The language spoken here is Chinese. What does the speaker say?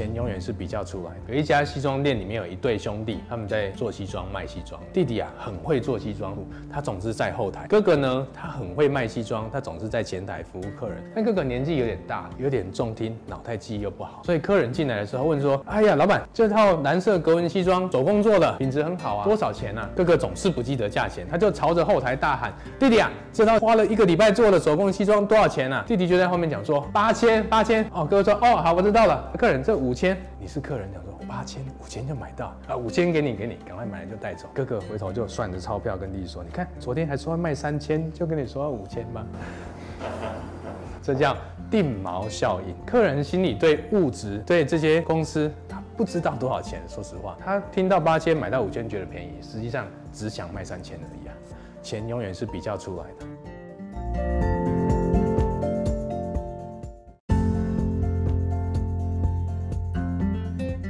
钱永远是比较出来的。有一家西装店里面有一对兄弟，他们在做西装卖西装。弟弟啊，很会做西装，他总是在后台。哥哥呢，他很会卖西装，他总是在前台服务客人。但哥哥年纪有点大，有点重听，脑袋记忆又不好，所以客人进来的时候问说：“哎呀，老板，这套蓝色格纹西装手工做的，品质很好啊，多少钱啊？”哥哥总是不记得价钱，他就朝着后台大喊：“弟弟啊，这套花了一个礼拜做的手工西装多少钱啊？”弟弟就在后面讲说：“八千，八千。”哦，哥哥说：“哦，好，我知道了。”客人这。五五千，你是客人，讲说八千，五千就买到啊，五千给你，给你，赶快买了就带走。哥哥回头就算着钞票跟弟弟说：“你看，昨天还说要卖三千，就跟你说要五千吧。”这叫定锚效应。客人心里对物质、对这些公司，他不知道多少钱。说实话，他听到八千买到五千觉得便宜，实际上只想卖三千而已啊。钱永远是比较出来的。